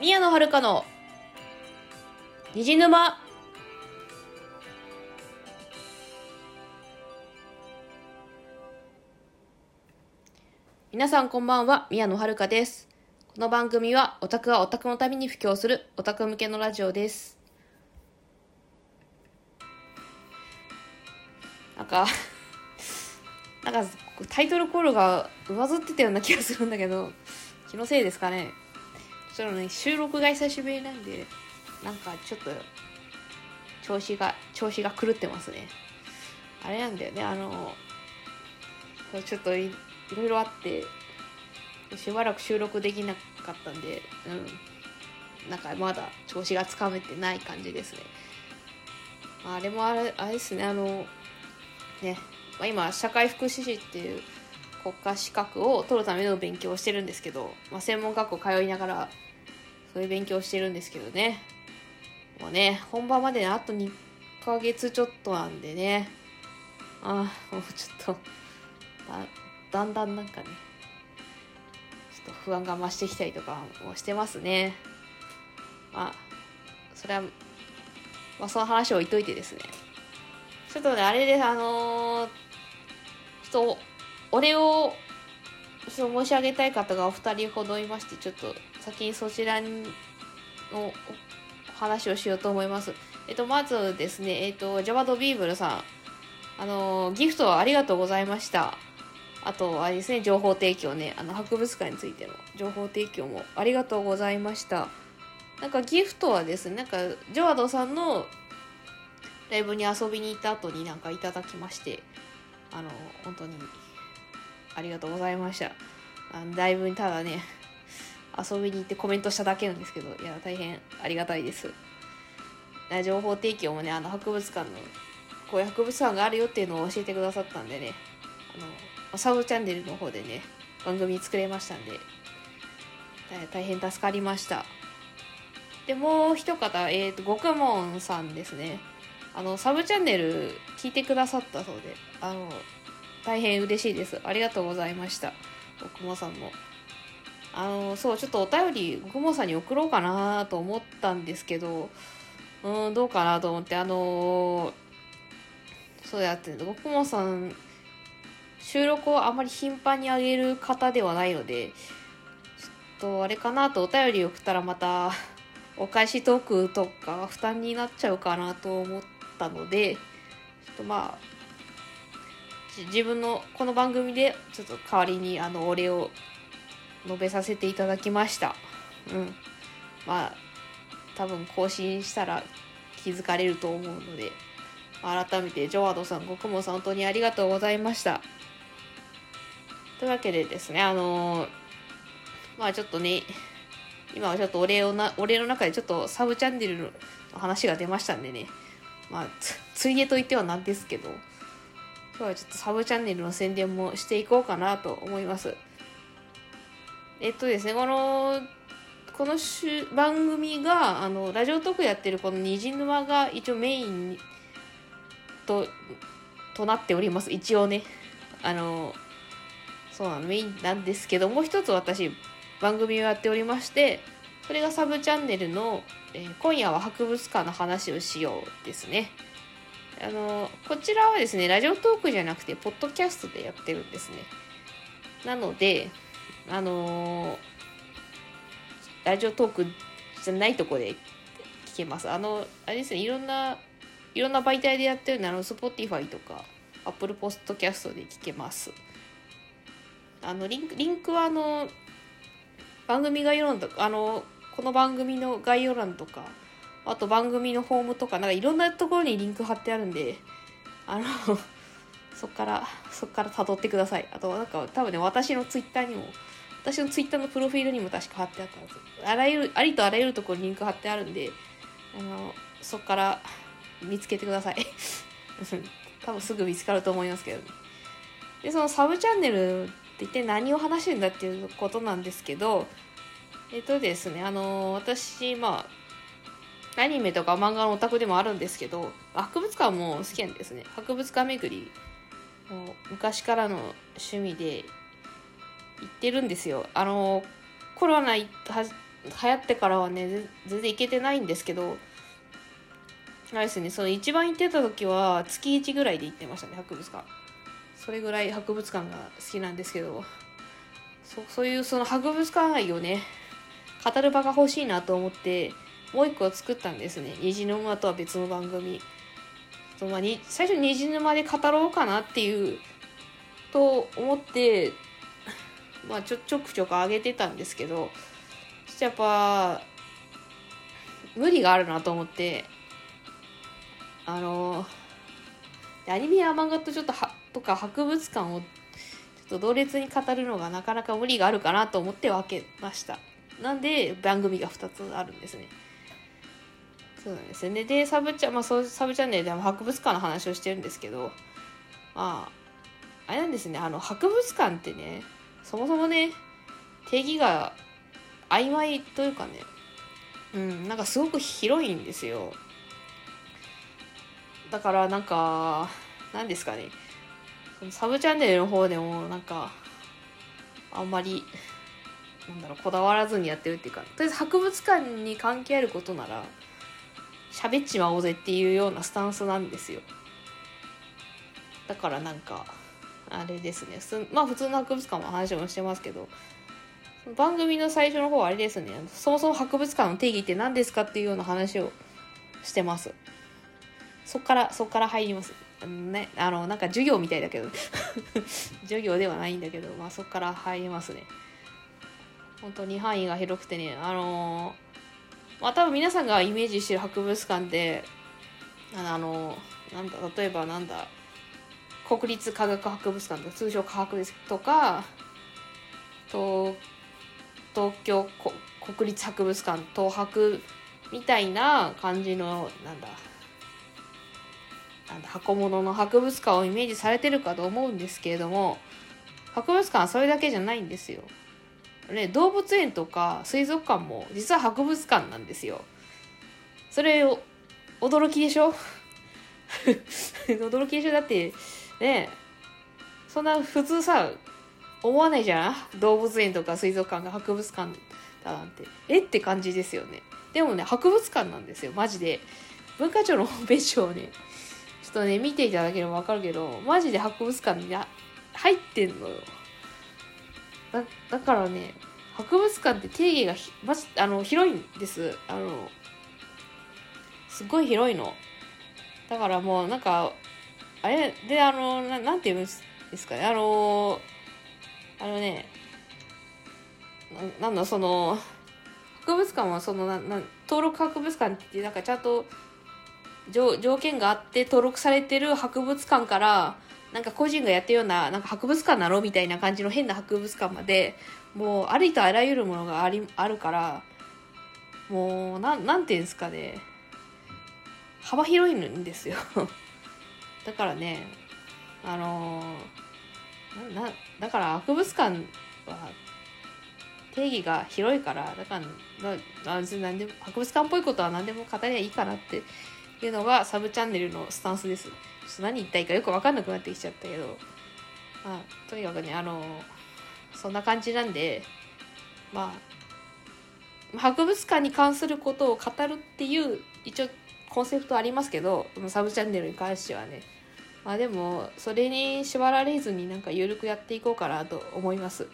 宮野遥の虹沼。皆さんこんばんは宮野遥です。この番組はオタクがオタクのために布教するオタク向けのラジオです。なんかなんかタイトルコールが上ずってたような気がするんだけど気のせいですかね。ちょっとね収録が久しぶりなんでなんかちょっと調子が調子が狂ってますね。あれなんだよねあのちょっといいろいろあってしばらく収録できなかったんでうん。なんかまだ調子がつかめてない感じですね。あれもあれあれですねあのね、ま、今社会福祉士っていう国家資格を取るための勉強をしてるんですけど、まあ、専門学校通いながらそういう勉強してるんですけどね。もうね本番までねあと2ヶ月ちょっとなんでね。ああもうちょっとだだんだんなんかねちょっと不安が増してきたりとかもしてますね。まあそれはまあその話を置いといてですね。ちょっとねあれであのー、ちょっとお礼をそう申し上げたい方がお二人ほどいましてちょっと先にそちらの話をしようと思います。えっと、まずですね、えっと、ジャバドビーブルさん、あの、ギフトありがとうございました。あと、あれですね、情報提供ね、あの、博物館についての情報提供もありがとうございました。なんかギフトはですね、なんか、ジョワドさんのライブに遊びに行った後になんかいただきまして、あの、本当にありがとうございました。あのライブにただね、遊びに行ってコメントしただけなんですけど、いや、大変ありがたいです。情報提供もね、あの、博物館の、こういう博物館があるよっていうのを教えてくださったんでね、あの、サブチャンネルの方でね、番組作れましたんで、大変助かりました。で、もう一方、えっ、ー、と、極門さんですね。あの、サブチャンネル聞いてくださったそうで、あの、大変嬉しいです。ありがとうございました。極門さんも。あの、そう、ちょっとお便り、極門さんに送ろうかなと思ったんですけど、うん、どうかなと思って、あのそうやって、極門さん、収録をあまり頻繁に上げる方ではないので、ちょっとあれかなとお便り送ったらまた、お返しトークとか負担になっちゃうかなと思ったので、ちょっとまあ、自分のこの番組でちょっと代わりにあのお礼を述べさせていただきました。うん。まあ、多分更新したら気づかれると思うので、改めてジョワードさん、極門さん本当にありがとうございました。というわけでですね、あのー、まあちょっとね、今はちょっとお礼をな、お礼の中でちょっとサブチャンネルの話が出ましたんでね、まあつ、ついでと言ってはなんですけど、今日はちょっとサブチャンネルの宣伝もしていこうかなと思います。えっとですね、この、この番組が、あの、ラジオトークやってるこの虹沼が一応メインと、となっております。一応ね。あの、そうなの、メインなんですけど、もう一つ私、番組をやっておりまして、それがサブチャンネルの、えー、今夜は博物館の話をしようですね。あの、こちらはですね、ラジオトークじゃなくて、ポッドキャストでやってるんですね。なので、あのー、ラジオトークじゃないとこで聞けます。あの、あれですね、いろんな、いろんな媒体でやってるのあの、Spotify とか、Apple Podcast で聞けます。あの、リンク、リンクはあの、番組概要欄とか、あの、この番組の概要欄とか、あと番組のフォームとか、なんかいろんなところにリンク貼ってあるんで、あのそっから、そっから辿ってください。あと、なんか多分ね、私のツイッターにも、私のツイッターのプロフィールにも確か貼ってあったはず。あらゆる、ありとあらゆるところにリンク貼ってあるんで、あの、そっから見つけてください。多分すぐ見つかると思いますけど、ね、で、そのサブチャンネルって一体何を話してんだっていうことなんですけど、えっとですね、あの、私、まあ、アニメとか漫画のオタクでもあるんですけど、博物館も好きなんですね。博物館巡り、もう昔からの趣味で行ってるんですよ。あの、コロナ流行ってからはね全然行けてないんですけどあれですねその一番行ってた時は月1ぐらいで行ってましたね博物館それぐらい博物館が好きなんですけどそそういうその博物館愛をね語る場が欲しいなと思ってもう一個作ったんですね。虹沼とは別の番組。そまあ、に最初虹沼で語ろうかなっていうと思って まあちょちょくちょく上げてたんですけどそしてやっぱ無理があるなと思ってあのアニメや漫画とちょっとはとか博物館をちょっと同列に語るのがなかなか無理があるかなと思って分けました。なんで番組が2つあるんですね。そうなんですね。でサブチャ,、まあ、そうサブチャンネルでも博物館の話をしてるんですけどまああれなんですね。あの博物館ってねそもそもね定義が曖昧というかねうんなんかすごく広いんですよ。だからなんか何ですかね。そのサブチャンネルの方でもなんかあんまりなんだろうこだわらずにやってるっていうかとりあえず博物館に関係あることなら喋っちまおうぜっていうようなスタンスなんですよ。だからなんかあれですね。まあ普通の博物館も話もしてますけど番組の最初の方はあれですね。そもそも博物館の定義って何ですかっていうような話をしてます。そっからそっから入ります。ねあのなんか授業みたいだけど。授業ではないんだけどまあそっから入りますね。本当に範囲が広くてねあのーまあ多分皆さんがイメージしてる博物館であのなんだ例えばなんだ国立科学博物館とか通称科学ですとか東東京国立博物館東博みたいな感じのなんだなんだ箱物の博物館をイメージされてるかと思うんですけれども博物館はそれだけじゃないんですよ。ね、動物園とか水族館も実は博物館なんですよ。それを驚きでしょ？驚きでしょ？だってねそんな普通さ思わないじゃん？動物園とか水族館が博物館だなんて。えって感じですよね。でもね博物館なんですよマジで。文化庁のホームページをねちょっとね見ていただければわかるけどマジで博物館に入ってんのよ。だだからね博物館って定義がひまあの広いんです。あのすごい広いの。だからもうなんかあれであのななんて言うんですかね。あのあのねななんだその博物館はそのなな登録博物館ってなんかちゃんと条件があって登録されてる博物館からなんか個人がやってるようななんか博物館なのみたいな感じの変な博物館までもうありとあらゆるものがありあるからもうなんなんていうんですかね。幅広いんですよ。だからねあのー、なだから博物館は定義が広いからだから別に何でも博物館っぽいことは何でも語りゃいいかなってっていうのがサブチャンネルのスタンスです。ちょっと何言ったいかよく分かんなくなってきちゃったけど、まあ、とにかくね、あの、そんな感じなんで、まあ、博物館に関することを語るっていう一応コンセプトありますけど、サブチャンネルに関してはね。まあでも、それに縛られずになんか緩くやっていこうかなと思います。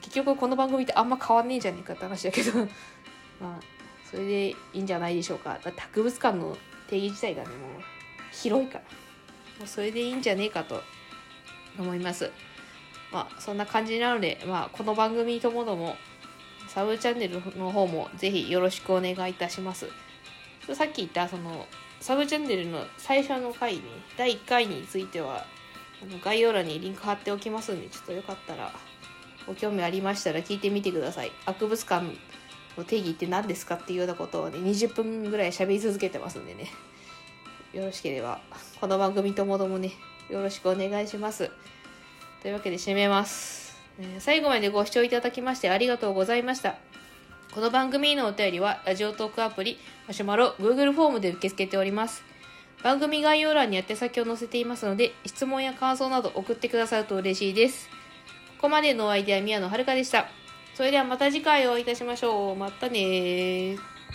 結局この番組ってあんま変わんねえじゃねえかって話だけど まあそれでいいんじゃないでしょうか。だって博物館の定義自体がねもう広いから。もうそれでいいんじゃねえかと思います。まあそんな感じなので、まあ、この番組ともどもサブチャンネルの方もぜひよろしくお願いいたします。さっき言ったそのサブチャンネルの最初の回に第1回についてはあの概要欄にリンク貼っておきますんでちょっとよかったらご興味ありましたら聞いてみてください。博物館定義って何ですかっていうようなことをね20分ぐらい喋り続けてますんでね。よろしければこの番組ともどもねよろしくお願いします。というわけで締めます、最後までご視聴いただきましてありがとうございました。この番組のお便りはラジオトークアプリマシュマロ Google フォームで受け付けております。番組概要欄に宛先を載せていますので質問や感想など送ってくださると嬉しいです。ここまでのお相手は宮野遥でした。それではまた次回お会いいたしましょう。またねー。